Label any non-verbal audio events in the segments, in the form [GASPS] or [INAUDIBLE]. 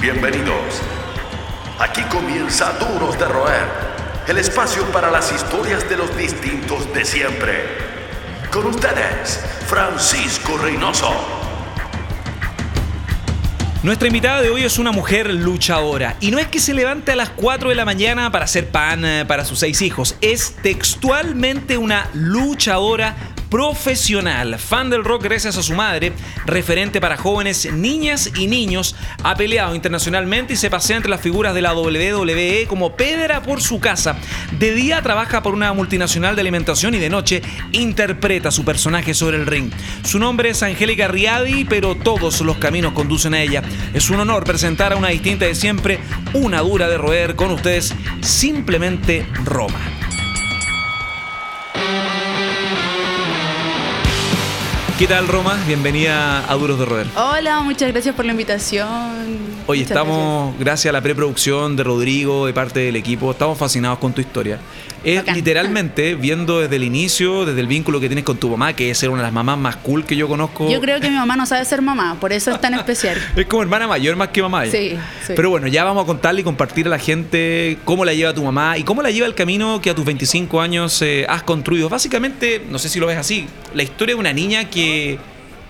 Bienvenidos. Aquí comienza Duros de Roer, el espacio para las historias de los distintos de siempre. Con ustedes, Francisco Reynoso. Nuestra invitada de hoy es una mujer luchadora. Y no es que se levante a las 4 de la mañana para hacer pan eh, para sus seis hijos. Es textualmente una luchadora profesional, fan del rock gracias a su madre, referente para jóvenes, niñas y niños, ha peleado internacionalmente y se pasea entre las figuras de la WWE como pedra por su casa. De día trabaja por una multinacional de alimentación y de noche interpreta su personaje sobre el ring. Su nombre es Angélica Riadi, pero todos los caminos conducen a ella. Es un honor presentar a una distinta de siempre, una dura de roer con ustedes, simplemente Roma. ¿Qué tal, Roma? Bienvenida a Duros de Roer. Hola, muchas gracias por la invitación. Hoy Muchas estamos, gracias. gracias. a la preproducción de Rodrigo, de parte del equipo, estamos fascinados con tu historia. Es Bacán. literalmente [LAUGHS] viendo desde el inicio, desde el vínculo que tienes con tu mamá, que es ser una de las mamás más cool que yo conozco. Yo creo que mi mamá no sabe ser mamá, por eso es tan especial. [LAUGHS] Es como hermana mayor más que mamá. ella. Sí, sí. Pero bueno, ya vamos a contarle y compartir a la gente cómo la lleva tu mamá y cómo la lleva el camino que a tus 25 años eh, has construido. Básicamente, no sé si lo ves así, la historia de una niña que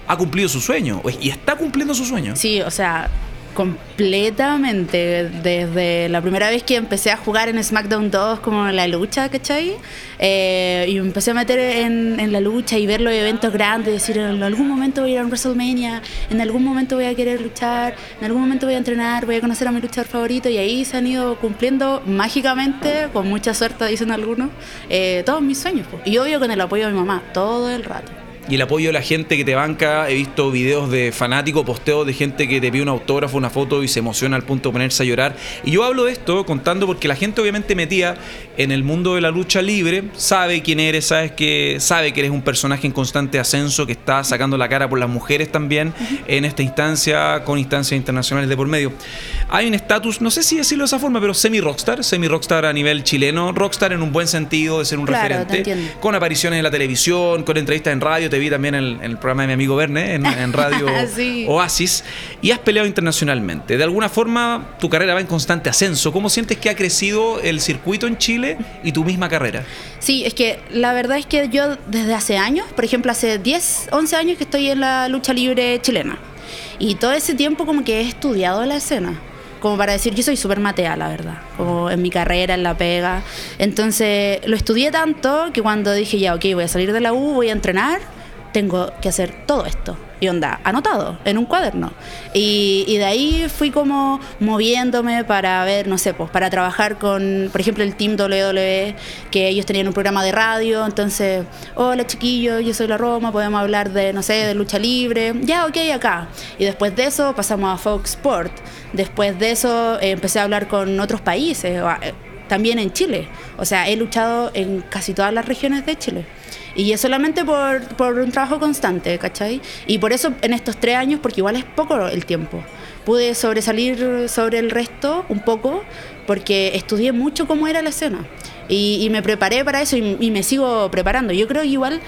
ha cumplido su sueño y está cumpliendo su sueño. Sí, o sea, completamente. Desde la primera vez que empecé a jugar en SmackDown 2 como en la lucha, ¿cachai? Eh, y empecé a meter en, la lucha y ver los eventos grandes, decir, en algún momento voy a ir a un WrestleMania, en algún momento voy a querer luchar, en algún momento voy a entrenar, voy a conocer a mi luchador favorito y ahí se han ido cumpliendo mágicamente, con mucha suerte dicen algunos, eh, todos mis sueños. po. Y obvio con el apoyo de mi mamá, todo el rato. Y el apoyo de la gente que te banca, he visto videos de fanáticos, posteos de gente que te pide un autógrafo, una foto y se emociona al punto de ponerse a llorar. Y yo hablo de esto contando porque la gente obviamente metía en el mundo de la lucha libre, sabe quién eres, sabes que sabe que eres un personaje en constante ascenso, que está sacando la cara por las mujeres también en esta instancia, con instancias internacionales de por medio. Hay un estatus, no sé si decirlo de esa forma, pero semi-rockstar, semi-rockstar a nivel chileno, rockstar en un buen sentido de ser un Claro, referente, con apariciones en la televisión, con entrevistas en radio, te vi también en el, en el programa de mi amigo Verne, en, en radio [LAUGHS] Sí. Oasis, y has peleado internacionalmente. De alguna forma, tu carrera va en constante ascenso. ¿Cómo sientes que ha crecido el circuito en Chile y tu misma carrera? Sí, es que la verdad es que yo desde hace años, por ejemplo, hace 10, 11 años que estoy en la lucha libre chilena. Y todo ese tiempo como que he estudiado la escena. Como para decir, yo soy súper matea, la verdad. Como en mi carrera, en la pega. Entonces, lo estudié tanto que cuando dije, ya, ok, voy a salir de la U, voy a entrenar, tengo que hacer todo esto. Y onda, anotado en un cuaderno. Y, de ahí fui como moviéndome para ver, no sé, pues para trabajar con, por ejemplo, el Team WWE, que ellos tenían un programa de radio. Entonces, hola chiquillos, yo soy la Roma, podemos hablar de, no sé, de lucha libre. Ya, ok, acá. Y después de eso pasamos a Fox Sport. Después de eso eh, empecé a hablar con otros países, también en Chile. O sea, he luchado en casi todas las regiones de Chile. Y es solamente por, por un trabajo constante, ¿cachai? Y por eso en estos tres años, porque igual es poco el tiempo, pude sobresalir sobre el resto un poco porque estudié mucho cómo era la escena. Y, y me preparé para eso y, y me sigo preparando. Yo creo que igual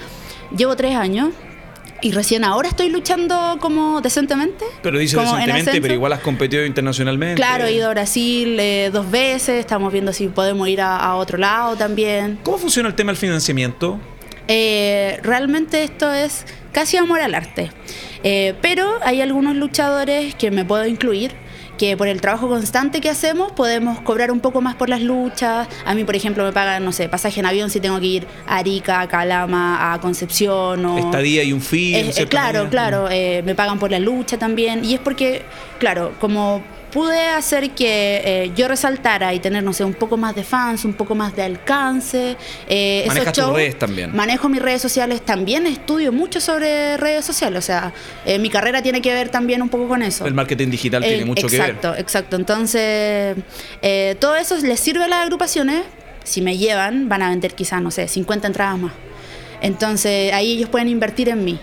llevo tres años y recién ahora estoy luchando como decentemente. Pero dice ascenso. pero igual has competido internacionalmente. Claro, he ido a Brasil eh, dos veces, estamos viendo si podemos ir a, a otro lado también. ¿Cómo funciona el tema del financiamiento? Eh, realmente esto es casi amor al arte. Eh, pero hay algunos luchadores que me puedo incluir que por el trabajo constante que hacemos podemos cobrar un poco más por las luchas. A mí, por ejemplo, me pagan, no sé, pasaje en avión si tengo que ir a Arica, a Calama, a Concepción o... Estadía y un en Eh, claro, claro, eh, me pagan por la lucha también. Y es porque, claro, como pude hacer que eh, yo resaltara y tener, no sé, un poco más de fans, un poco más de alcance. Eh, esos Manejas tus redes también. Manejo mis redes sociales, también estudio mucho sobre redes sociales. O sea, eh, mi carrera tiene que ver también un poco con eso. El marketing digital tiene mucho que ver. Exacto, exacto. Entonces, eh, todo eso les sirve a las agrupaciones. Si me llevan, van a vender quizás, no sé, 50 entradas más. Entonces, ahí ellos pueden invertir en mí.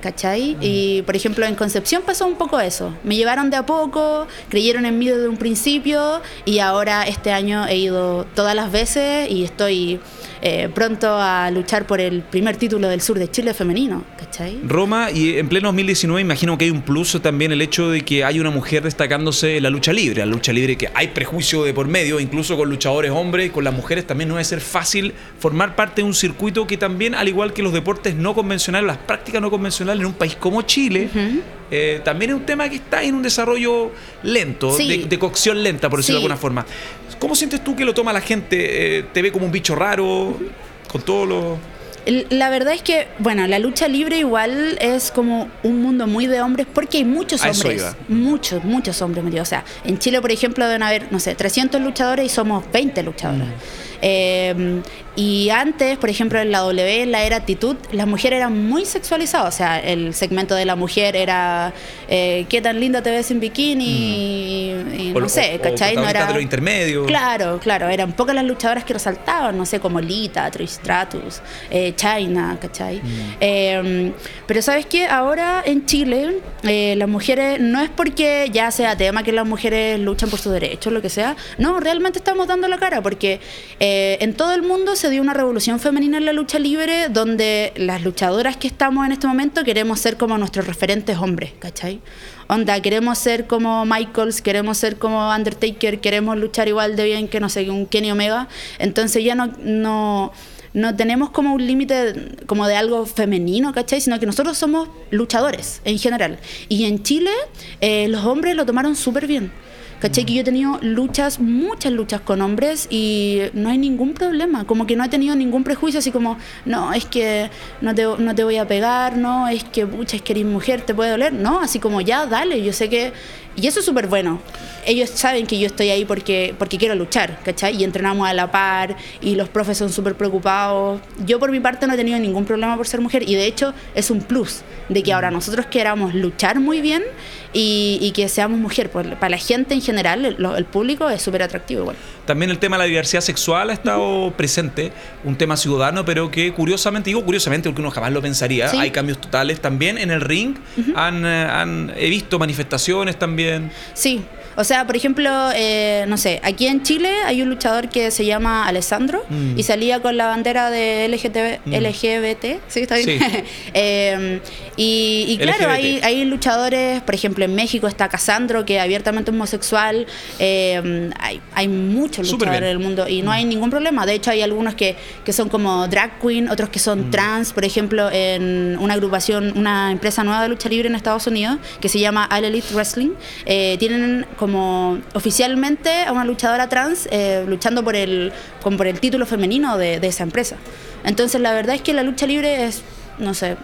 ¿Cachai? Y por ejemplo en Concepción pasó un poco eso. Me llevaron de a poco, creyeron en mí desde un principio y ahora este año he ido todas las veces y estoy eh, pronto a luchar por el primer título del sur de Chile femenino, ¿cachai? Roma, y en pleno 2019 imagino que hay un plus también el hecho de que hay una mujer destacándose en la lucha libre, la lucha libre que hay prejuicio de por medio, incluso con luchadores hombres, con las mujeres también no debe ser fácil formar parte de un circuito que también, al igual que los deportes no convencionales, las prácticas no convencionales en un país como Chile, eh, también es un tema que está en un desarrollo lento, Sí. de, de cocción lenta, por decirlo Sí. de alguna forma. ¿Cómo sientes tú que lo toma la gente? Eh, ¿Te ve como un bicho raro? Con todos los... La verdad es que, bueno, la lucha libre igual es como un mundo muy de hombres porque hay muchos A hombres. Muchos, muchos hombres metidos. O sea, en Chile, por ejemplo, deben haber, no sé, 300 luchadores y somos 20 luchadoras. Eh, y antes, por ejemplo, en la W, en la era actitud, las mujeres eran muy sexualizadas. O sea, el segmento de la mujer era eh, qué tan linda te ves en bikini y, y o- no sé, o- o ¿cachai? No era... de los intermedios. Claro, claro, eran pocas las luchadoras que resaltaban, no sé, como Lita, Trish Stratus, eh, China, ¿cachai? Eh, pero ¿sabes qué? Ahora en Chile, eh, las mujeres, no es porque ya sea tema que las mujeres luchan por sus derechos, lo que sea, no, realmente estamos dando la cara, porque eh, en todo el mundo se dio una revolución femenina en la lucha libre, donde las luchadoras que estamos en este momento queremos ser como nuestros referentes hombres, ¿cachai? Onda, queremos ser como Michaels, queremos ser como Undertaker, queremos luchar igual de bien que, no sé, que un Kenny Omega. Entonces ya no, no, no tenemos como un límite como de algo femenino, ¿cachai? Sino que nosotros somos luchadores en general. Y en Chile eh, los hombres lo tomaron súper bien. ¿Cachai? Que yo he tenido luchas, muchas luchas con hombres y no hay ningún problema. Como que no he tenido ningún prejuicio, así como, no, es que no te, no te voy a pegar, no, es que, pucha, es que eres mujer, te puede doler. No, así como, ya, dale, yo sé que. Y eso es súper bueno. Ellos saben que yo estoy ahí porque, porque quiero luchar, ¿cachai? Y entrenamos a la par y los profes son súper preocupados. Yo por mi parte no he tenido ningún problema por ser mujer y de hecho es un plus de que ahora nosotros queramos luchar muy bien y, y que seamos mujer. Para la gente en general, el, público es súper atractivo igual. También el tema de la diversidad sexual ha estado presente, un tema ciudadano, pero que curiosamente, digo curiosamente porque uno jamás lo pensaría, Sí. hay cambios totales también en el ring. han, eh, han- he visto manifestaciones también. Sí, o sea, por ejemplo, eh, no sé, aquí en Chile hay un luchador que se llama Alessandro Mm. y salía con la bandera de LGTB, Mm. LGBT, ¿sí? ¿Está bien? Sí. [LAUGHS] Eh, y, y claro, LGBT. hay, hay luchadores, por ejemplo, en México está Casandro, que es abiertamente homosexual, eh, hay, hay muchos luchadores en el mundo y no hay ningún problema. De hecho, hay algunos que, que son como drag queen, otros que son Mm. trans, por ejemplo, en una agrupación, una empresa nueva de lucha libre en Estados Unidos que se llama All Elite Wrestling, eh, tienen como oficialmente a una luchadora trans eh, luchando por el, como por el título femenino de, de esa empresa. Entonces, la verdad es que la lucha libre es, no sé,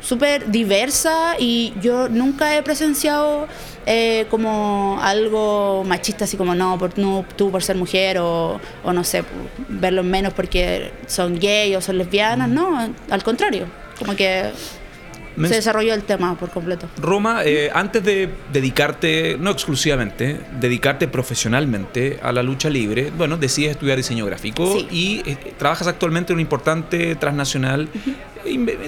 súper diversa y yo nunca he presenciado eh, como algo machista, así como no, por, no tú por ser mujer o, o no sé, verlos menos porque son gay o son lesbianas, no, al contrario, como que se desarrolló el tema por completo. Roma, eh, antes de dedicarte, no exclusivamente, dedicarte profesionalmente a la lucha libre, bueno, decides estudiar diseño gráfico Sí. y eh, trabajas actualmente en una importante transnacional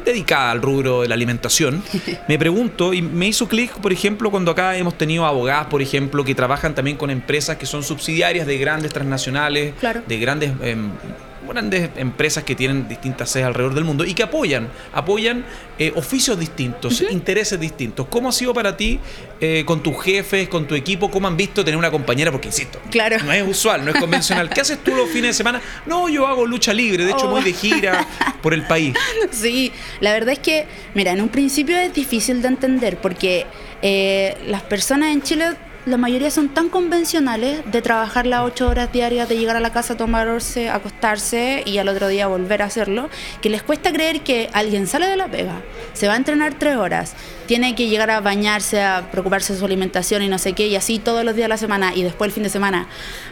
dedicada al rubro de la alimentación. [LAUGHS] Me pregunto, y me hizo clic, por ejemplo, cuando acá hemos tenido abogadas, por ejemplo, que trabajan también con empresas que son subsidiarias de grandes transnacionales, Claro. de grandes... em, grandes empresas que tienen distintas sedes alrededor del mundo y que apoyan, apoyan eh, oficios distintos, intereses distintos. ¿Cómo ha sido para ti eh, con tus jefes, con tu equipo? ¿Cómo han visto tener una compañera? Porque insisto, Claro. no es usual, no es convencional. ¿Qué haces tú los fines de semana? No, yo hago lucha libre, de hecho Oh. voy de gira por el país. [LAUGHS] Sí, la verdad es que, mira, en un principio es difícil de entender porque eh, las personas en Chile, la mayoría son tan convencionales de trabajar las ocho horas diarias, de llegar a la casa, tomarse, acostarse y al otro día volver a hacerlo, que les cuesta creer que alguien sale de la pega, se va a entrenar tres horas, tiene que llegar a bañarse, a preocuparse de su alimentación y no sé qué, y así todos los días de la semana, y después el fin de semana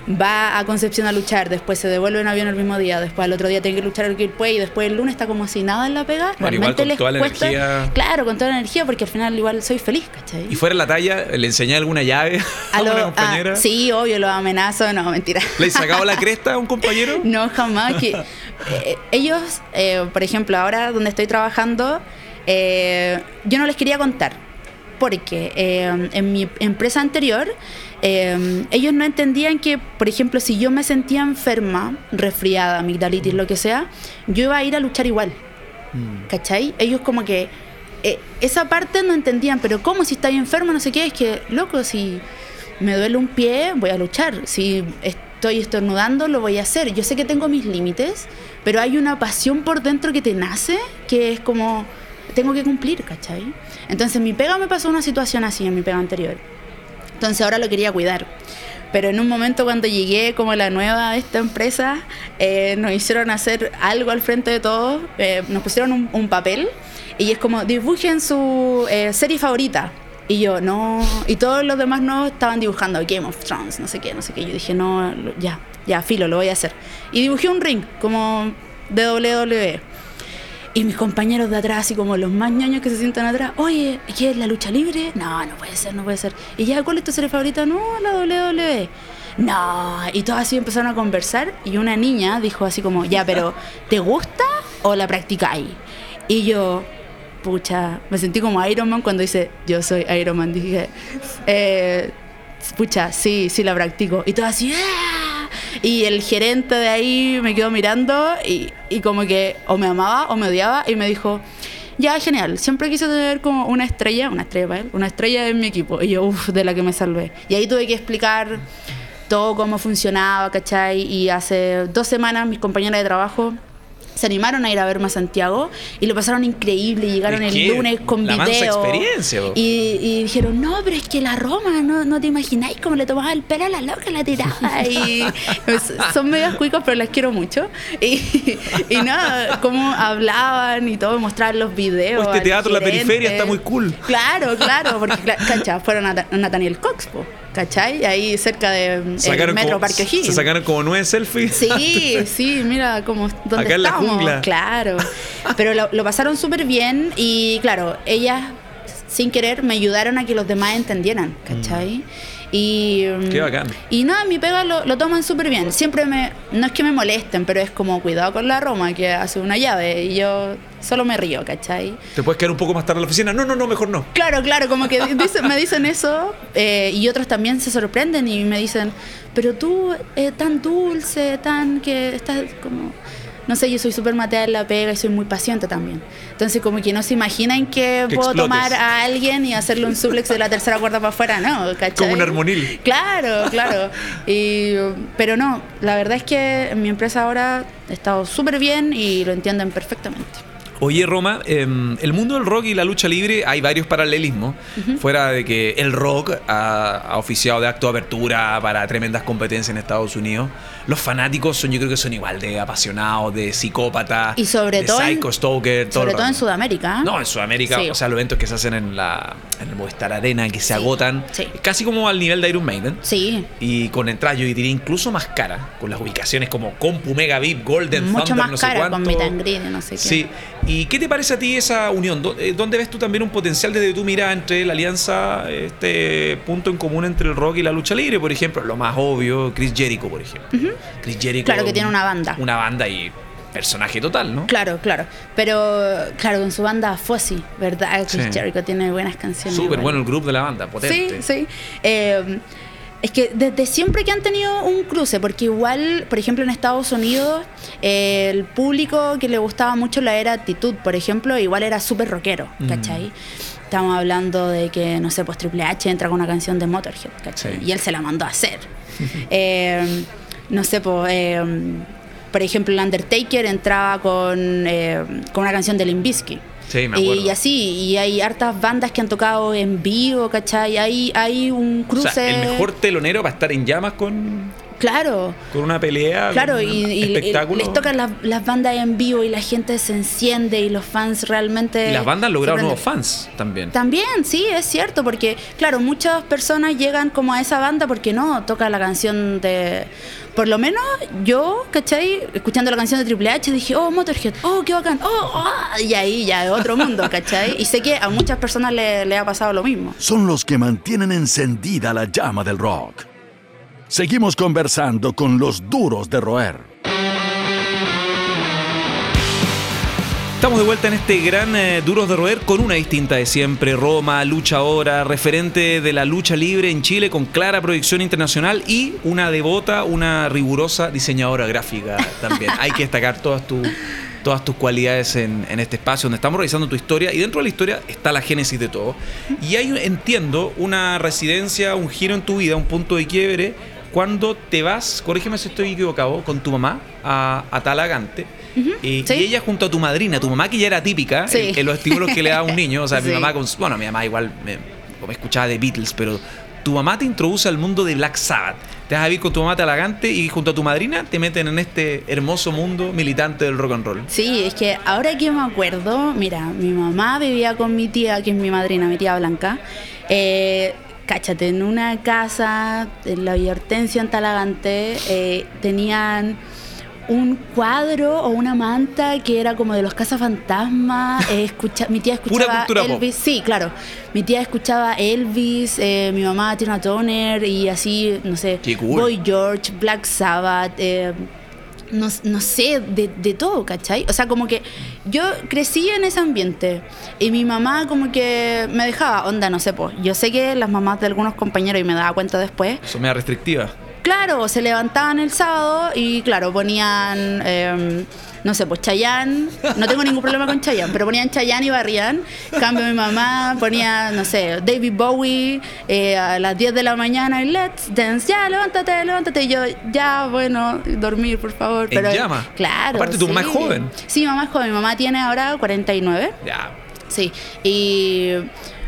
va a Concepción a luchar, después se devuelve en avión el mismo día, después al otro día tiene que luchar el puede y después el lunes está como si nada en la pega. Bueno, igual con les toda la cuesta. energía. Claro, con toda la energía, porque al final igual soy feliz, ¿cachai? Y fuera la talla, ¿le enseñé alguna llave a, A lo- una ah, compañera? sí, obvio, lo amenazo, no, mentira. ¿Le he sacado la [LAUGHS] cresta a un compañero? No, jamás. Que, [LAUGHS] eh, ellos, eh, por ejemplo, ahora donde estoy trabajando, eh, yo no les quería contar. porque en mi empresa anterior ellos no entendían que, por ejemplo, si yo me sentía enferma, resfriada, amigdalitis, lo que sea, yo iba a ir a luchar igual. ¿Cachai? Ellos como que eh, esa parte no entendían, pero ¿cómo si estáis enfermo? No sé qué, es que, loco, si me duele un pie, voy a luchar. Si estoy estornudando, lo voy a hacer. Yo sé que tengo mis límites, pero hay una pasión por dentro que te nace, que es como, tengo que cumplir, ¿cachai? Entonces mi pega me pasó una situación así en mi pega anterior. Entonces ahora lo quería cuidar. Pero en un momento cuando llegué como la nueva de esta empresa, eh, nos hicieron hacer algo al frente de todos, eh, nos pusieron un, un, papel y es como dibujen su eh, serie favorita. Y yo, no, y todos los demás no estaban dibujando Game of Thrones, no sé qué, no sé qué. Yo dije, no, ya, ya, filo, lo voy a hacer. Y dibujé un ring, como de WWE. Y mis compañeros de atrás, así como los más ñoños que se sientan atrás, oye, ¿qué es la lucha libre? No, no puede ser, no puede ser. Y ya, ¿cuál es tu serie favorita? No, la WWE. No, y todos así empezaron a conversar y una niña dijo así como, ya, pero ¿te gusta o la practicáis? Y yo, pucha, me sentí como Iron Man cuando dice, yo soy Iron Man. Dije, eh, pucha, sí, sí la practico. Y todo así, ¡ah! Y el gerente de ahí me quedó mirando y, y, como que o me amaba o me odiaba y me dijo, ya, genial, siempre quise tener como una estrella, una estrella para él, una estrella en mi equipo. Y yo, uff, de la que me salvé. Y ahí tuve que explicar todo cómo funcionaba, ¿cachai? Y hace dos semanas mis compañeras de trabajo se animaron a ir a verme a Santiago y lo pasaron increíble. Llegaron Es el lunes con la video. experiencia. Y, y dijeron, no, pero es que la Roma, no, no te imagináis cómo le tomaba el pelo a la loca, la tiraba. Y [LAUGHS] pues, son medios cuicos, pero las quiero mucho. Y, [LAUGHS] y nada, cómo hablaban y todo, mostraban los videos. Oh, este teatro, la gerente. periferia, está muy cool. Claro, claro, porque, cacha, fueron a Nat- Nathaniel Cox, po, ¿cachai? Ahí cerca de mm, el Metro como, Parque O'Higgins. se sacaron como nueve selfies. Sí, [LAUGHS] sí, mira cómo dónde Acá en la estamos. jungla. Claro. Pero lo, lo pasaron súper bien y claro, ellas sin querer me ayudaron a que los demás entendieran, ¿cachai? Y, Qué bacán. Y nada, mi pega lo, lo toman súper bien. Siempre me. No es que me molesten, pero es como cuidado con la Roma, que hace una llave. Y yo solo me río, ¿cachai? ¿Te puedes quedar un poco más tarde en la oficina? No, no, no, mejor no. Claro, claro, como que dicen- me dicen eso eh, y otros también se sorprenden y me dicen, pero tú eh, tan dulce, tan que estás como... No sé, yo soy súper matea en la pega y soy muy paciente también. Entonces como que no se imaginan que, Que puedo explotes. tomar a alguien y hacerle un suplex de la tercera cuerda para afuera, ¿no? ¿cachai? Como un armonil. Claro, claro. [LAUGHS] Y, pero no, la verdad es que en mi empresa ahora he estado súper bien y lo entienden perfectamente. Oye, Roma, em, el mundo del rock y la lucha libre hay varios paralelismos. Fuera de que el rock ha, ha oficiado de acto de apertura para tremendas competencias en Estados Unidos. Los fanáticos son, yo creo que son igual de apasionados, de psicópatas, Y sobre de todo en- psycho, stalker, todo Sobre todo en. Sudamérica. ¿eh? No, en Sudamérica, Sí. o sea, los eventos que se hacen en, la, en el Movistar Arena, que se Sí, agotan, sí. casi como al nivel de Iron Maiden. Sí, Y con entradas, yo diría incluso más cara, con las ubicaciones como Compu, Mega VIP, Golden mucho Thunder, más no sé cara con meet and greet y no sé qué. Sí. ¿Y qué te parece a ti esa unión? ¿Dó- eh, ¿Dónde ves tú también un potencial desde tu mirada entre la alianza, este punto en común entre el rock y la lucha libre? Por ejemplo, lo más obvio, Chris Jericho, por ejemplo. Chris Jericho. Claro que tiene una banda. Una banda y personaje total, ¿no? Claro, claro. Pero, claro, con su banda Fozzy, ¿verdad? Chris Sí. Jericho tiene buenas canciones. Súper bueno el grupo de la banda, potente. Sí, sí. Eh, es que desde siempre que han tenido un cruce, porque igual, por ejemplo, en Estados Unidos, eh, el público que le gustaba mucho la era actitud, por ejemplo, igual era súper rockero, Mm. ¿cachai? Estamos hablando de que, no sé, pues Triple H entra con una canción de Motorhead, ¿cachai? Sí. Y él se la mandó a hacer. [LAUGHS] Eh, no sé, pues... eh, por ejemplo, el Undertaker entraba con, eh, con una canción de Limp Bizkit. Sí, me acuerdo. Y así, y hay hartas bandas que han tocado en vivo, ¿cachai? Hay, hay un O cruce. sea, el mejor telonero va a estar en llamas con, Claro, con una pelea. claro, con y, un y- y espectáculo. les tocan las, las bandas en vivo y la gente se enciende y los fans realmente. Y las bandas han logrado se nuevos fans también. También, sí, es cierto, porque, claro, muchas personas llegan como a esa banda porque no toca la canción de. Por lo menos yo, ¿cachai? Escuchando la canción de Triple H dije, oh, Motorhead, oh, qué bacán, oh, ah", y ahí ya es otro mundo, [LAUGHS] ¿cachai? Y sé que a muchas personas le, le ha pasado lo mismo. Son los que mantienen encendida la llama del rock. Seguimos conversando con los duros de roer. Estamos de vuelta en este gran eh, Duros de Roer con una distinta de siempre. Roma, lucha ahora, referente de la lucha libre en Chile con clara proyección internacional y una devota, una rigurosa diseñadora gráfica también. Hay que destacar todas tus todas tus cualidades en, en este espacio donde estamos revisando tu historia y dentro de la historia está la génesis de todo. Y hay, entiendo, una residencia, un giro en tu vida, un punto de quiebre cuando te vas, corrígeme si estoy equivocado, con tu mamá a, a Talagante. eh, sí. Y ella junto a tu madrina, tu mamá que ya era típica Sí. en, en los estímulos que le da a un [LAUGHS] niño. O sea, mi mamá con Bueno, mi mamá igual me, me escuchaba de Beatles, pero tu mamá te introduce al mundo de Black Sabbath. Te vas a vivir con tu mamá Talagante y junto a tu madrina te meten en este hermoso mundo militante del rock and roll. Sí, es que ahora que me acuerdo, mira, mi mamá vivía con mi tía, que es mi madrina, mi tía Blanca. Eh, cáchate, en una casa, en la Villa Hortensia, en Talagante, eh, tenían un cuadro o una manta que era como de los cazafantasmas. eh, escucha, mi tía Pura escuchaba pop. Elvis. Sí, claro. Mi tía escuchaba Elvis, eh, mi mamá Tina Turner y así, no sé, cool. Boy George, Black Sabbath. eh, no, no sé, de, de todo, ¿cachai? O sea, como que yo crecí en ese ambiente y mi mamá como que me dejaba, onda, no sé, pues, yo sé que las mamás de algunos compañeros, y me daba cuenta después, Eso me da restrictiva. claro, se levantaban el sábado y claro, ponían, eh, no sé, pues Chayán, no tengo ningún problema con Chayán, pero ponían Chayán y barrían. En Cambio mi mamá ponía, no sé, David Bowie eh, a las 10 de la mañana y let's dance, ya, levántate, levántate. Y yo, ya, bueno, dormir, por favor. En Pero, llama. Claro. Aparte, tu mamá es sí. joven. Sí, mi mamá es joven. Mi mamá tiene ahora 49. Ya. Sí, y...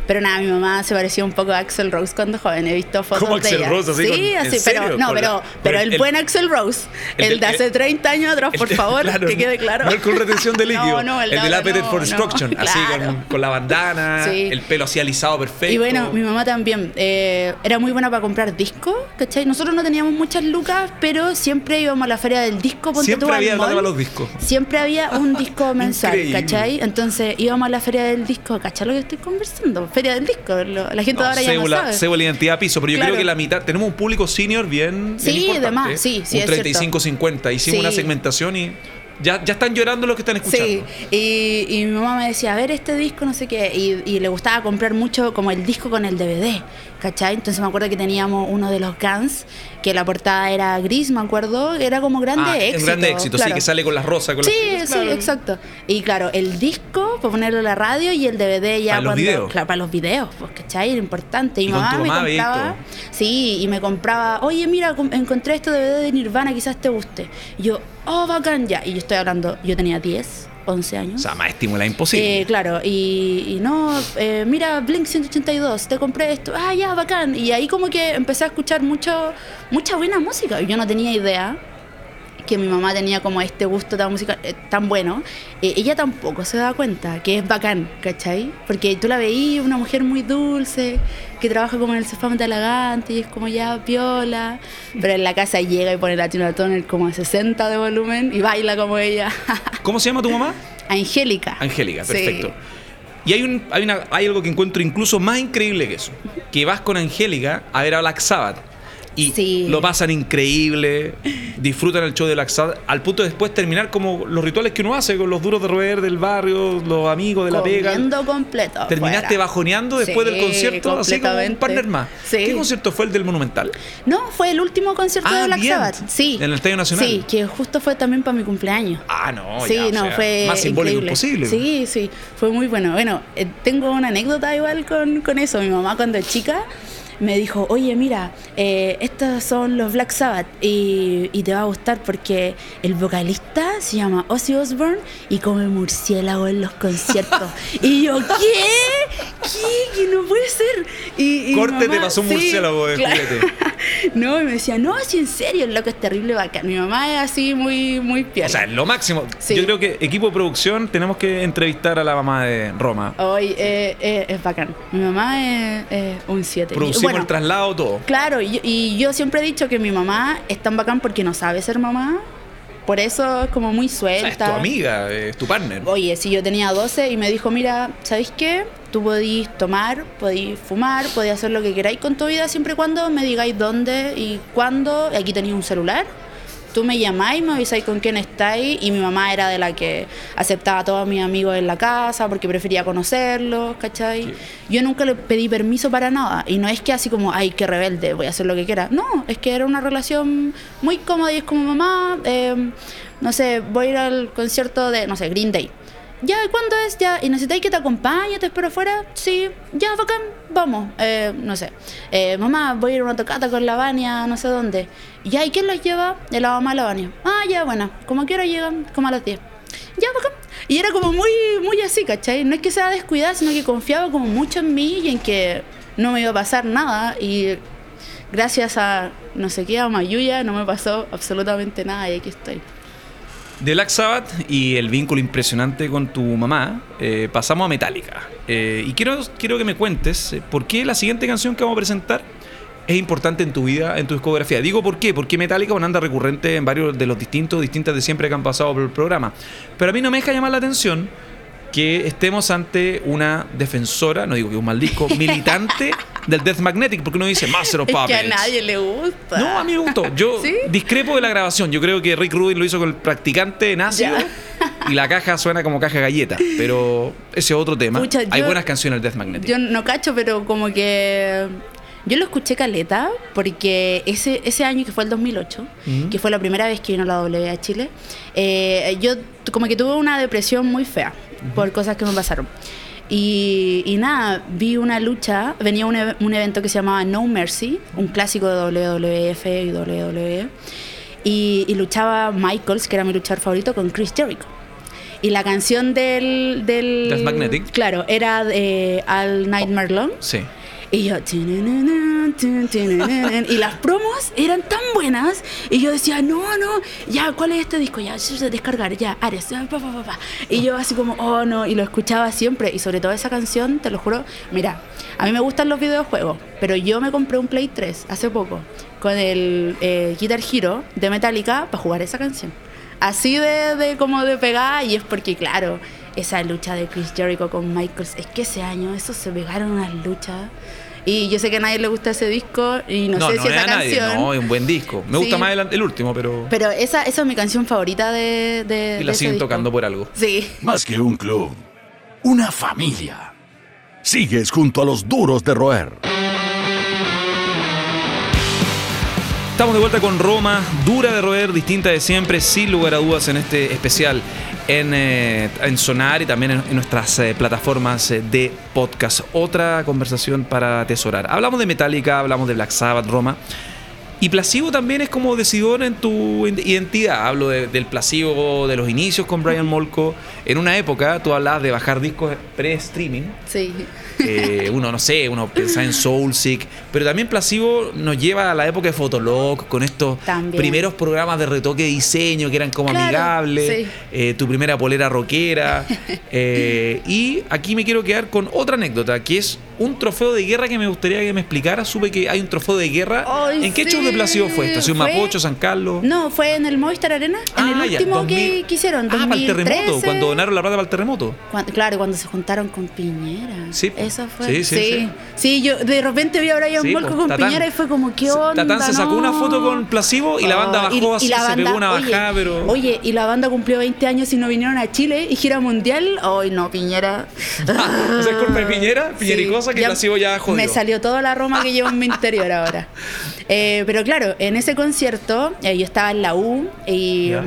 Pero nada, mi mamá se parecía un poco a Axel Rose cuando joven. He visto fotos ¿Cómo de Axl ella. Rose, así Sí, con- así, serio? pero no, pero, pero el, el- buen Axel Rose, el de hace 30 años atrás, por [LAUGHS] favor, claro, que quede claro. No el con retención de [LAUGHS] líquido. No, no, el, el del de- Appetite for Destruction. Así con, con la bandana, Sí. el pelo así alisado perfecto. Y bueno, mi mamá también eh, era muy buena para comprar discos, ¿cachai? Nosotros no teníamos muchas lucas, pero siempre íbamos a la feria del disco. ponte Siempre tú, había mall. plata para los discos. Siempre había un disco [LAUGHS] mensual, Increíble. ¿cachai? Entonces íbamos a la feria del disco, ¿cachai lo que estoy conversando? Feria del disco, lo- la gente No, ahora ya no cédula, sabe. cédula, identidad, piso, pero yo Claro. creo que la mitad, tenemos un público senior bien, Sí, importante, de más, ¿eh? sí, sí, Un es 35-50, hicimos Sí. una segmentación y ya, ya están llorando los que están escuchando. Sí, y, y mi mamá me decía, a ver este disco, no sé qué, y, y le gustaba comprar mucho como el disco con el DVD, ¿cachai? Entonces me acuerdo que teníamos uno de los Guns, que la portada era gris, me acuerdo, era como grande Ah, éxito. un grande éxito, sí, que sale con las rosas. Con Sí, las... sí, Claro. exacto. Y claro, el disco para ponerlo en la radio y el DVD ya Para los cuando. videos. Claro, para los videos, pues, ¿cachai? Era importante. Y, Y mamá me compraba. Sí, y me compraba, oye, mira, encontré este DVD de Nirvana, quizás te guste. Y yo, oh, bacán, ya. Y yo estoy hablando, yo tenía 10, 11 años. O sea, más estimula imposible. Eh, claro, y, y no, eh, mira, Blink 182, te compré esto, ah, ya, bacán. Y ahí como que empecé a escuchar mucho, mucha buena música. Y yo no tenía idea que mi mamá tenía como este gusto la música eh, tan bueno. Eh, ella tampoco se da cuenta que es bacán, ¿cachai? Porque tú la veías, una mujer muy dulce, que trabaja como en el sofá de elegante y es como ya piola. Pero en la casa llega y pone la Tina Turner como a 60 de volumen y baila como ella. [LAUGHS] ¿Cómo se llama tu mamá? Angélica. Angélica, Sí. perfecto. Y hay, un, hay, una, hay algo que encuentro incluso más increíble que eso. Que vas con Angélica a ver a Black Sabbath. Y Sí. lo pasan increíble, disfrutan el show de Sabbath, al punto de después terminar como los rituales que uno hace con los duros de roer del barrio, los amigos de la pega. Completo. Terminaste fuera. bajoneando después Sí, del concierto, así como un partner más. Sí. ¿Qué concierto fue el del Monumental? No, fue el último concierto Ah, de Black. Sabbath. Sí. En el Estadio Nacional. Sí, que justo fue también para mi cumpleaños. Ah, no, sí, ya, o no, sea, fue más simbólico imposible. Sí, sí, fue muy bueno. Bueno, eh, tengo una anécdota igual con, con eso. Mi mamá cuando chica me dijo, oye, mira, eh, estos son los Black Sabbath y, y te va a gustar porque el vocalista se llama Ozzy Osbourne y come murciélago en los conciertos. [LAUGHS] y yo, ¿qué? ¿Qué? Que no puede ser. Y, y Corte, te pasó un sí, murciélago de claro. juguete. [LAUGHS] No, y me decía, no, si en serio, el loco es terrible bacán. Mi mamá es así muy, muy piola. O sea, lo máximo. Sí. Yo creo que equipo de producción tenemos que entrevistar a la mamá de Roma. Hoy eh, eh, es bacán. Mi mamá es, es un 7. Producimos el traslado, todo. Claro, y, y yo siempre he dicho que mi mamá es tan bacán porque no sabe ser mamá. Por eso es como muy O sea, suelta. es tu amiga, es tu partner. Oye, si yo tenía 12 y me dijo, mira, ¿sabéis qué? Tú podís tomar, podís fumar, podís hacer lo que queráis con tu vida siempre y cuando me digáis dónde y cuándo. Aquí tenéis un celular. Tú me llamáis, me avisáis con quién estáis, y mi mamá era de la que aceptaba a todos mis amigos en la casa porque prefería conocerlos, ¿cachai? Yo nunca le pedí permiso para nada, y no es que así como, ay, qué rebelde, voy a hacer lo que quiera. No, es que era una relación muy cómoda y es como mamá, eh, no sé, voy a ir al concierto de, no sé, Green Day. Ya, ¿cuándo es? Ya, ¿y necesitáis que te acompañe? ¿Te espero afuera? Sí, ya, bacán, vamos. Eh, no sé, eh, mamá, voy a ir a una tocata con la Vania, no sé dónde. Ya, ¿y quién los lleva? De la mamá de la Vania. Ah, ya, bueno, como quiera llegan, como a las 10. Ya, bacán. Y era como muy, muy así, ¿cachai? No es que sea descuidada, sino que confiaba como mucho en mí y en que no me iba a pasar nada. Y gracias a no sé qué, a Mayuya, no me pasó absolutamente nada y aquí estoy. De Black Sabbath y el vínculo impresionante con tu mamá, eh, pasamos a Metallica. Eh, y quiero, quiero que me cuentes eh, por qué la siguiente canción que vamos a presentar es importante en tu vida, en tu discografía. Digo por qué, porque Metallica una anda recurrente en varios de los distintos, distintas de siempre que han pasado por el programa. Pero a mí no me deja llamar la atención que estemos ante una defensora, no digo que un mal disco, [LAUGHS] militante del Death Magnetic, porque uno dice Master of Es Puppets. que a nadie le gusta. No, a mí me gustó. Yo ¿Sí? discrepo de la grabación. Yo creo que Rick Rubin lo hizo con el practicante en ácido y la caja suena como caja galleta. Pero ese es otro tema. Pucha, Hay yo- buenas canciones del Death Magnetic. Yo no cacho, pero como que yo lo escuché caleta porque ese, ese año que fue el 2008, Ujú. que fue la primera vez que vino la W a Chile, eh, yo como que tuve una depresión muy fea por cosas que me pasaron. Y, y nada, vi una lucha, venía un, e- un evento que se llamaba No Mercy, un clásico de WWF y WWE, y, y luchaba Michaels, que era mi luchador favorito, con Chris Jericho. Y la canción del... del Magnetic. Claro, era de All Nightmare Long. Sí. Y yo, y las promos eran tan buenas. Y yo decía, no, no, ya, ¿cuál es este disco? Ya, descargar, ya, Ares, pa, pa, pa". Y yo así como, oh, no, y lo escuchaba siempre. Y sobre todo esa canción, te lo juro, mira, a mí me gustan los videojuegos, pero yo me compré un Play 3 hace poco con el eh, Guitar Hero de Metallica para jugar esa canción. Así de, de como de pegada, y es porque, claro, esa lucha de Chris Jericho con Michaels, es que ese año esos se pegaron unas luchas. Y yo sé que a nadie le gusta ese disco y no, sé si es esa a nadie. canción. No, es un buen disco. Me gusta más el, el último, pero. Pero esa, esa es mi canción favorita de. de y la de ese siguen disco. tocando por algo. Sí. Más que un club, una familia. Sigues junto a los duros de roer. Estamos de vuelta con Roma, dura de roer, distinta de siempre, sin lugar a dudas en este especial en, eh, en Sonar y también en, nuestras eh, plataformas eh, de podcast. Otra conversación para atesorar. Hablamos de Metallica, hablamos de Black Sabbath, Roma. Y Placebo también es como decidor en tu identidad. Hablo de- del Placebo de los inicios con Brian Molko. En una época tú hablabas de bajar discos pre-streaming. Sí. Eh, uno, no sé, uno piensa en Soulseek, pero también Placebo nos lleva a la época de Fotolog, con estos También. primeros programas de retoque de diseño que eran como Claro, amigables, sí. eh, tu primera polera rockera. [LAUGHS] eh, y aquí me quiero quedar con otra anécdota, que es un trofeo de guerra que me gustaría que me explicara. Supe que hay un trofeo de guerra. ¿En qué sí. show de Placebo fue esto? ¿Ha sido en Fue- Mapocho, San Carlos? No, fue en el Movistar Arena, en Ah, el ya, último 2000. que, hicieron. Ah, para el terremoto, 2013. cuando donaron la plata para el terremoto. Cuando- claro, cuando se juntaron con Piñera. Sí, po. Eso fue. Sí, sí, sí. Sí, yo de repente vi a Brian Sí, Molko con Tatán. Piñera y fue como, ¿qué onda? Tatán se sacó no? una foto con Placebo y la banda Oh, bajó así, se pegó una oye, bajada, pero- Oye, y la banda cumplió 20 años y no vinieron a Chile y gira mundial. Ay, no, Piñera. [LAUGHS] ¿O sea, es culpa de Piñera? [LAUGHS] Piñericosa que Placebo ya jodió. Me salió toda la Roma que llevo en mi [LAUGHS] interior ahora. Eh, pero claro, en ese concierto eh, yo estaba en la U y Ya.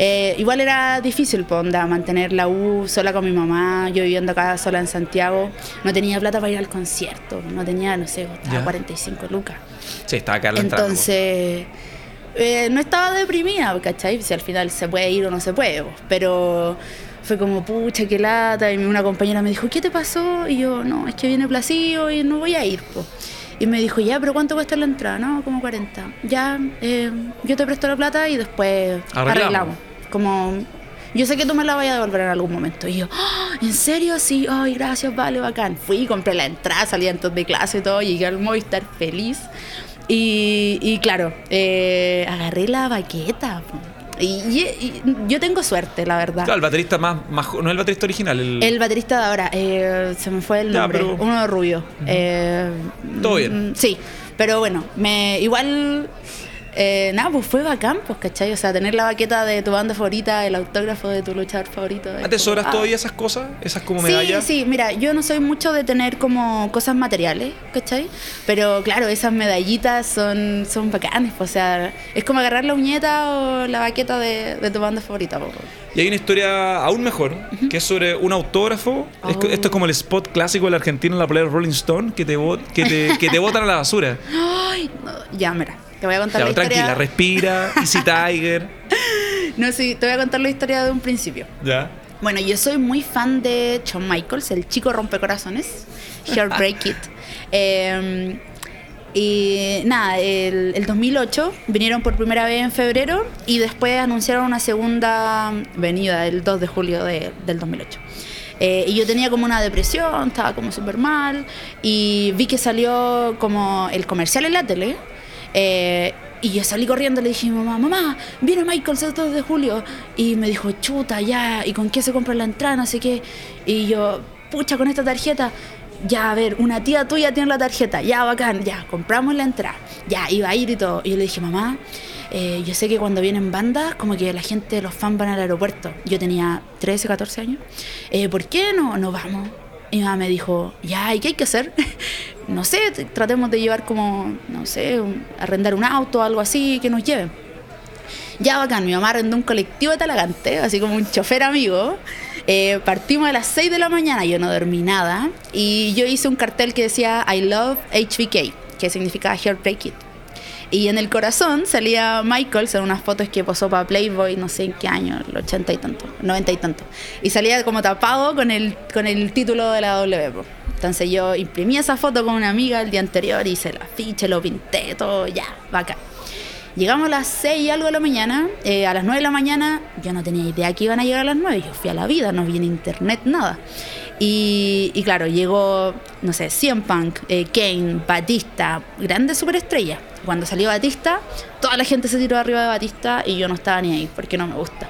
Eh, igual era difícil pues, onda, mantener la U sola con mi mamá, yo viviendo acá sola en Santiago. No tenía plata para ir al concierto, no tenía, no sé, costaba Ya. 45 lucas. Sí, estaba Carla. Entonces, eh, no estaba deprimida, ¿cachai? Si al final se puede ir o no se puede, pues, pero fue como, pucha, qué lata. Y una compañera me dijo, ¿qué te pasó? Y yo, no, es que viene Placido y no voy a ir, pues. Y me dijo, ya, pero ¿cuánto cuesta la entrada? No, como 40. Ya, eh, yo te presto la plata y después Arreglamos. arreglamos. Como, yo sé que tú me la vayas a devolver en algún momento. Y yo, "Ah, ¿en serio? Sí, ay, gracias, vale, bacán. Fui, compré la entrada, salí antes de clase y todo, llegué al Movistar feliz. Y, y claro, eh, agarré la baqueta. Y, y- y yo tengo suerte, la verdad. Claro, el baterista más, más no el baterista original, el, El baterista de ahora, eh, se me fue el Ya, nombre, pero- uno de rubio. Eh, Todo bien. mm, Sí, pero bueno, me igual Eh, nada, pues fue bacán, pues, ¿cachai? O sea, tener la baqueta de tu banda favorita, el autógrafo de tu luchador favorito. es ¿Atesoras como, ah. todavía esas cosas? ¿Esas como Sí, medallas? sí, mira, yo no soy mucho de tener como cosas materiales, ¿cachai? Pero claro, esas medallitas son, son bacanes, pues, o sea, es como agarrar la uñeta o la baqueta de, de tu banda favorita. pues. Y hay una historia aún mejor, que es sobre un autógrafo. Oh. esto es como el spot clásico de la Argentina en la playa Rolling Stone, que te, que te, que te botan a la basura. [GASPS] Ay, no, ya, mira, te voy a contar la historia. tranquila, respira, Easy [LAUGHS] Tiger. No, sí, te voy a contar la historia de un principio. Ya. Bueno, yo soy muy fan de Shawn Michaels, el chico rompecorazones, Heartbreak Kid. [LAUGHS] Eh, y nada, el, el 2008 vinieron por primera vez en febrero y después anunciaron una segunda venida el 2 de julio de- del 2008. Eh, y yo tenía como una depresión, estaba como súper mal y vi que salió como el comercial en la tele. Eh, y yo salí corriendo le dije a mi mamá, mamá, viene Michael el 2 de julio. Y me dijo, chuta, ya, ¿y con qué se compra la entrada? No sé qué. Y yo, pucha, con esta tarjeta. Ya, a ver, una tía tuya tiene la tarjeta, ya, bacán, ya, compramos la entrada, ya, iba a ir y todo. Y yo le dije, mamá, eh, yo sé que cuando vienen bandas, como que la gente, los fans van al aeropuerto. Yo tenía 13, 14 años. Eh, ¿Por qué no, no vamos? Y mi mamá me dijo, ya, ¿y qué hay que hacer? [LAUGHS] no sé, tratemos de llevar como, no sé, un- arrendar un auto o algo así que nos lleve. Ya bacán, mi mamá arrendó un colectivo de Talagante, así como un chofer amigo. Eh, partimos a las 6 de la mañana, yo no dormí nada. Y yo hice un cartel que decía I love HBK, que significa Heartbreak Kid. Y en el corazón salía Michael en unas fotos que posó para Playboy, no sé en qué año, el 80 y tanto, 90 y tanto. Y salía como tapado con el, con el título de la W. Entonces yo imprimí esa foto con una amiga el día anterior, hice el afiche, lo pinté, todo, ya, bacán. Llegamos a las 6 y algo de la mañana, eh, a las 9 de la mañana yo no tenía idea que iban a llegar a las 9, yo fui a la vida, no vi en internet nada. Y, y claro, llegó, no sé, CM Punk, eh, Kane, Batista, grandes superestrellas. Cuando salió Batista, toda la gente se tiró arriba de Batista y yo no estaba ni ahí porque no me gusta.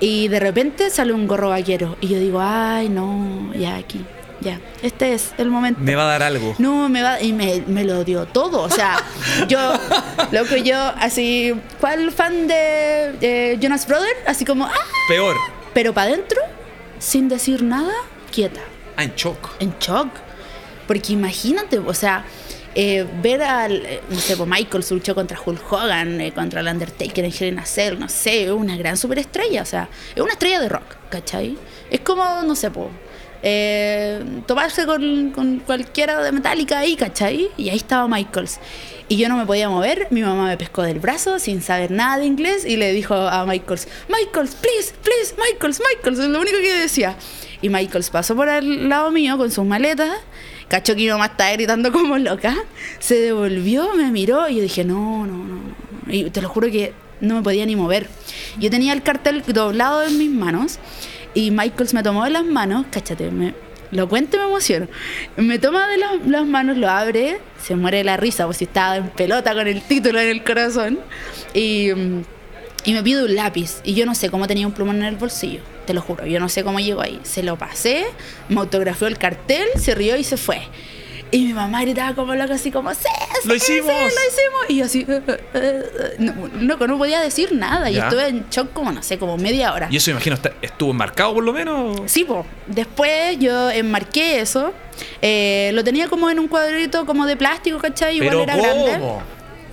Y de repente sale un gorro vaquero y yo digo, ay, no, ya aquí, ya, este es el momento. Me va a dar algo. No, me va y me, me lo dio todo. O sea, [LAUGHS] yo, loco, yo así, ¿cuál fan de, Jonas Brothers? Así como, ¡ah! Peor. Pero para adentro, sin decir nada, quieta, Ah, en shock. en shock. Porque imagínate, o sea, eh, ver al, eh, no sé, pues Michael se luchó contra Hulk Hogan, eh, contra el Undertaker en Hell in a Cell, no sé, una gran superestrella, o sea, es una estrella de rock, ¿cachai? Es como, no sé, pues, eh, tomarse con, con cualquiera de Metallica ahí, ¿cachai? Y ahí estaba Michaels. Y yo no me podía mover, mi mamá me pescó del brazo sin saber nada de inglés y le dijo a Michaels, Michaels, please, please, Michaels, Michaels, es lo único que decía. Y Michaels pasó por al lado mío con sus maletas, cachó que mi mamá estaba gritando como loca, se devolvió, me miró y yo dije, no, no, no, no. Y te lo juro que no me podía ni mover. Yo tenía el cartel doblado en mis manos y Michaels me tomó de las manos, cáchate, me, lo cuento y me emociono. Me toma de las, las manos, lo abre, se muere de la risa, pues si estaba en pelota con el título en el corazón. Y, y me pide un lápiz. Y yo no sé cómo tenía un plumón en el bolsillo, te lo juro. Yo no sé cómo llegó ahí. Se lo pasé, me autografió el cartel, se rió y se fue. Y mi mamá gritaba como loca, así como, ¡Sí, sí, ¡Lo sí, hicimos! lo hicimos! Y yo así, "Eh, eh, eh". no, no podía decir nada. Y estuve en shock como, no sé, como media hora. Y eso imagino estuvo enmarcado por lo menos. Sí, pues. Después yo enmarqué eso. Eh, lo tenía como en un cuadrito como de plástico, ¿cachai? Igual era grande.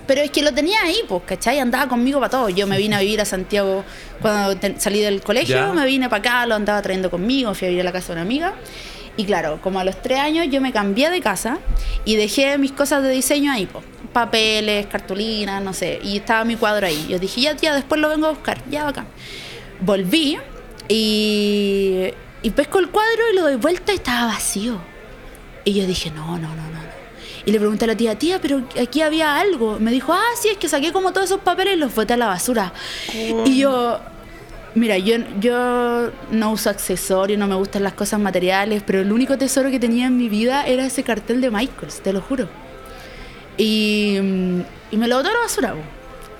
Pero es que lo tenía ahí, pues, ¿cachai? Andaba conmigo para todo. Yo me vine a vivir a Santiago cuando te- salí del colegio, Ya. me vine para acá, lo andaba trayendo conmigo, fui a vivir a la casa de una amiga. Y claro, como a los tres años yo me cambié de casa y dejé mis cosas de diseño ahí, pues. Papeles, cartulinas, no sé. Y estaba mi cuadro ahí. Yo dije, ya, tía, después lo vengo a buscar. Ya, acá. Volví y, y pesco el cuadro y lo doy vuelta y estaba vacío. Y yo dije, no, no, no, no. no. Y le pregunté a la tía, tía, pero aquí había algo. Me dijo, ah, sí, es que saqué como todos esos papeles y los boté a la basura. Y yo, mira, yo, yo no uso accesorios, no me gustan las cosas materiales, pero el único tesoro que tenía en mi vida era ese cartel de Michaels, te lo juro. Y, y me lo botó a la basura.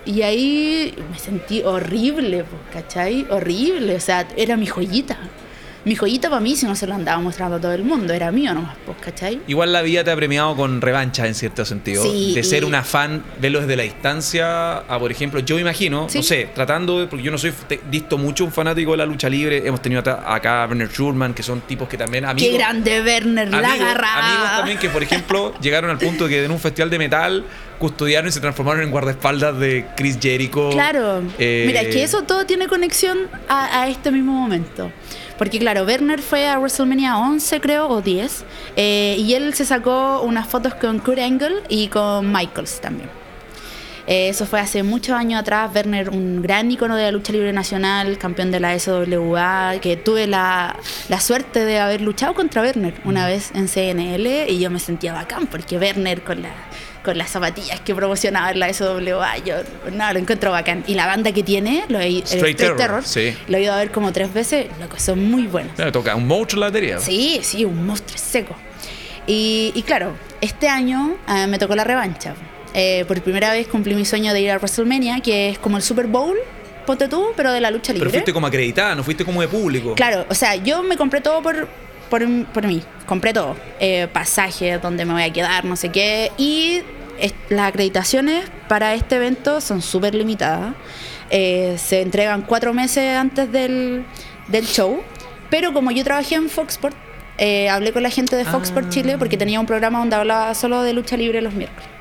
Y ahí me sentí horrible, po, ¿cachai? Horrible, o sea, era mi joyita. Mi joyita para mí si no se lo andaba mostrando a todo el mundo, era mío nomás, pues, ¿cachai? Igual la vida te ha premiado con revancha en cierto sentido. Sí, de ser y- una fan, verlo desde la distancia a, por ejemplo, yo imagino, Sí. no sé, tratando de, porque yo no soy te- visto mucho un fanático de la lucha libre, hemos tenido acá a Werner Schurman, que son tipos que también amigos. Qué grande Werner, la agarraba. amigos también que, por ejemplo, [LAUGHS] llegaron al punto que en un festival de metal custodiaron y se transformaron en guardaespaldas de Chris Jericho. Claro. Eh, Mira, es que eso todo tiene conexión a, a este mismo momento. Porque claro, Werner fue a WrestleMania 11 creo, o 10, eh, y él se sacó unas fotos con Kurt Angle y con Michaels también. Eh, eso fue hace muchos años atrás. Werner, un gran icono de la lucha libre nacional, campeón de la SWA, que tuve la, la suerte de haber luchado contra Werner una vez en CNL y yo me sentía bacán porque Werner con la con las zapatillas que promocionaba la SWA, yo no, lo encuentro bacán. Y la banda que tiene, lo he, el Straight Terror, sí. lo he ido a ver como tres veces, loco, son muy buenos. Me toca un monstruo en la batería. Sí, sí, un monstruo seco. Y, y claro, este año eh, me tocó la revancha. Eh, por primera vez cumplí mi sueño de ir a WrestleMania, que es como el Super Bowl, ponte tú, pero de la lucha libre. Pero fuiste como acreditada, no fuiste como de público. Claro, o sea, yo me compré todo por, por, por mí, compré todo. Eh, pasaje, donde me voy a quedar, no sé qué. Y las acreditaciones para este evento son súper limitadas. Eh, se entregan cuatro meses antes del, del show. Pero como yo trabajé en Foxport, eh, hablé con la gente de Foxport Ah. Chile porque tenía un programa donde hablaba solo de lucha libre los miércoles.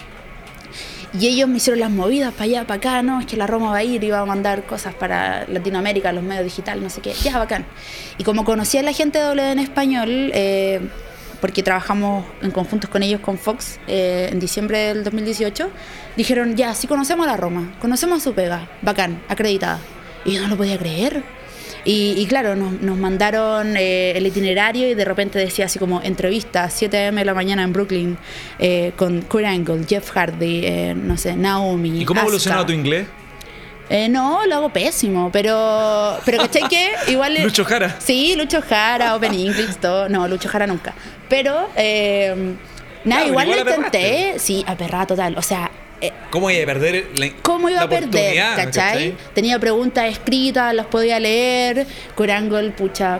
Y ellos me hicieron las movidas para allá, para acá, no, es que la Roma va a ir, iba a mandar cosas para Latinoamérica, los medios digitales, no sé qué, ya, bacán. Y como conocía a la gente de W en español, eh, porque trabajamos en conjuntos con ellos con Fox eh, en diciembre del 2018, dijeron, ya, sí conocemos a la Roma, conocemos a su pega, bacán, acreditada. Y yo no lo podía creer. Y, y claro, nos, nos mandaron eh, el itinerario y de repente decía así como entrevista, 7 a.m. de la mañana en Brooklyn, eh, con Kurt Angle, Jeff Hardy, eh, no sé, Naomi. ¿Y cómo ha evolucionado tu inglés? Eh, no, lo hago pésimo, pero, pero ¿cachai que? Igual... Lucho Jara. Sí, Lucho Jara, Open English, todo. No, Lucho Jara nunca. Pero, eh, nada, Claro, igual, igual lo intenté. aperraste. Sí, aperrada total. O sea, eh, ¿Cómo iba a perder la ¿Cómo iba la a perder? oportunidad, ¿Cachai? Tenía preguntas escritas, las podía leer. Curangol, pucha.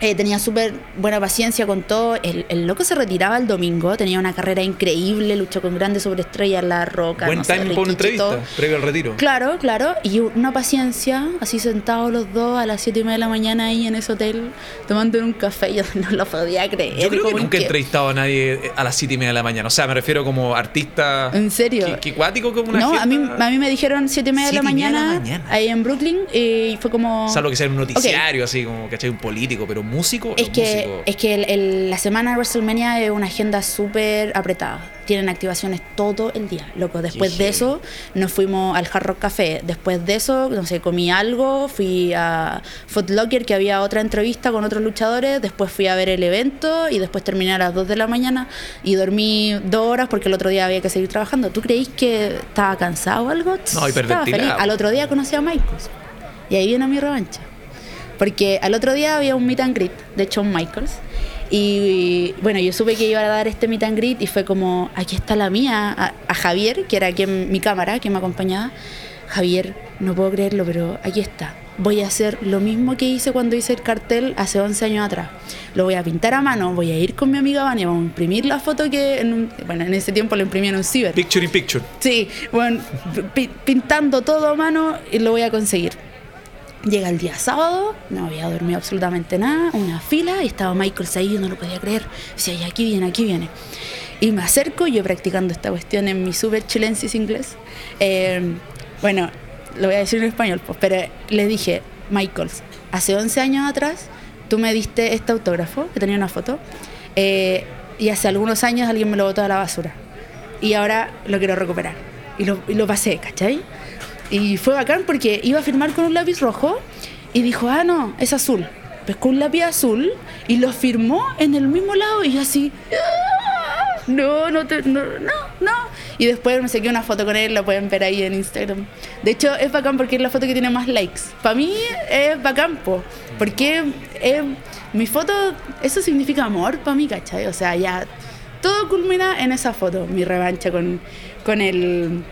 Eh, tenía súper buena paciencia con todo. El, el loco se retiraba el domingo, tenía una carrera increíble, luchó con grandes sobreestrellas, La Roca. Buen no timing para una entrevista, previo al retiro. Claro, claro. Y una paciencia, así sentados los dos a las 7 y media de la mañana ahí en ese hotel, tomando un café. Yo no lo podía creer. Yo creo que nunca he que- entrevistado a nadie a las 7 y media de la mañana. O sea, me refiero como artista. ¿En serio? ¿Qué, qué cuático como una No, a mí, a mí me dijeron 7 y media de la, Siete y media de la mañana, ahí en Brooklyn y fue como... Salvo que sea un noticiario, así como, ¿cachai? Un político, pero músico. Es los que, músicos- es que el- el- la semana de WrestleMania es una agenda súper apretada. Tienen activaciones todo el día, loco. Después Qué de eso, nos fuimos al Hard Rock Café. Después de eso, no sé, comí algo. Fui a Foot Locker, que había otra entrevista con otros luchadores. Después fui a ver el evento y después terminé a las 2 de la mañana y dormí dos horas porque el otro día había que seguir trabajando. ¿Tú creís que estaba cansado o algo? No, Estaba hiperventilado. feliz. Al otro día conocí a Michaels. Y ahí viene mi revancha. Porque al otro día había un meet and greet de Shawn Michaels. Y bueno, yo supe que iba a dar este meet and greet y fue como, aquí está la mía, a, a Javier, que era quien, mi cámara, que me acompañaba. Javier, no puedo creerlo, pero aquí está. Voy a hacer lo mismo que hice cuando hice el cartel hace 11 años atrás. Lo voy a pintar a mano, voy a ir con mi amiga Vania, vamos a imprimir la foto que, en un- bueno, en ese tiempo lo imprimí en un ciber. Picture in picture. Sí, bueno, pi- pintando todo a mano y lo voy a conseguir. Llega el día sábado, no había dormido absolutamente nada, una fila y estaba Michael ahí, yo no lo podía creer. Decía, ya aquí viene, aquí viene. Y me acerco, yo practicando esta cuestión en mi super chilensis inglés. Eh, bueno, lo voy a decir en español, pues, pero le dije, Michael, hace 11 años atrás tú me diste este autógrafo, que tenía una foto, eh, y hace algunos años alguien me lo botó a la basura y ahora lo quiero recuperar. Y lo, y lo pasé, ¿cachai? Y fue bacán porque iba a firmar con un lápiz rojo y dijo, ah, no, es azul. Pescó un lápiz azul y lo firmó en el mismo lado y yo así, "Ah, no, no, te- no, no, no. Y después me saqué una foto con él, la pueden ver ahí en Instagram. De hecho, es bacán porque es la foto que tiene más likes. Para mí es bacán, po, porque es- mi foto, eso significa amor para mí, ¿cachai? O sea, ya todo culmina en esa foto, mi revancha con, con el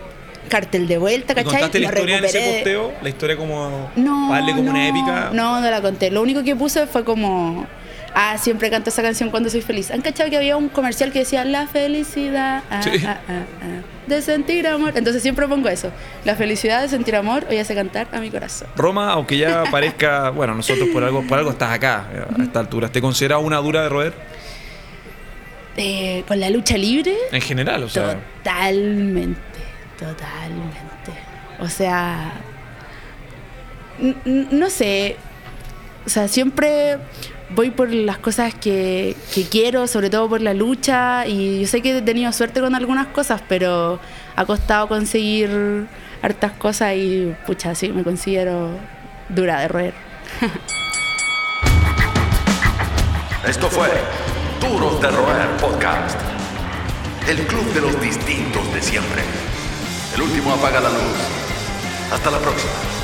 cartel de vuelta, ¿Y ¿cachai? contaste la Lo historia en ese posteo? ¿La historia como... No, para darle como una no, épica? No, no la conté. Lo único que puse fue como. Ah, siempre canto esa canción cuando soy feliz. ¿Han cachado que había un comercial que decía la felicidad ah, Sí. ah, ah, de sentir amor? Entonces siempre pongo eso. La felicidad de sentir amor hoy hace cantar a mi corazón. Roma, aunque ya [LAUGHS] parezca... Bueno, nosotros por algo, por algo estás acá a esta altura. ¿Te consideras una dura de roer? Eh, con la lucha libre, En general, o sea... totalmente, totalmente. O sea, no sé, o sea, siempre voy por las cosas que, que quiero, sobre todo por la lucha, y yo sé que he tenido suerte con algunas cosas, pero ha costado conseguir hartas cosas y, pucha, sí, me considero dura de roer. [LAUGHS] Esto fue Duros de Roer Podcast. El club de los distintos de siempre. El último apaga la luz. Hasta la próxima.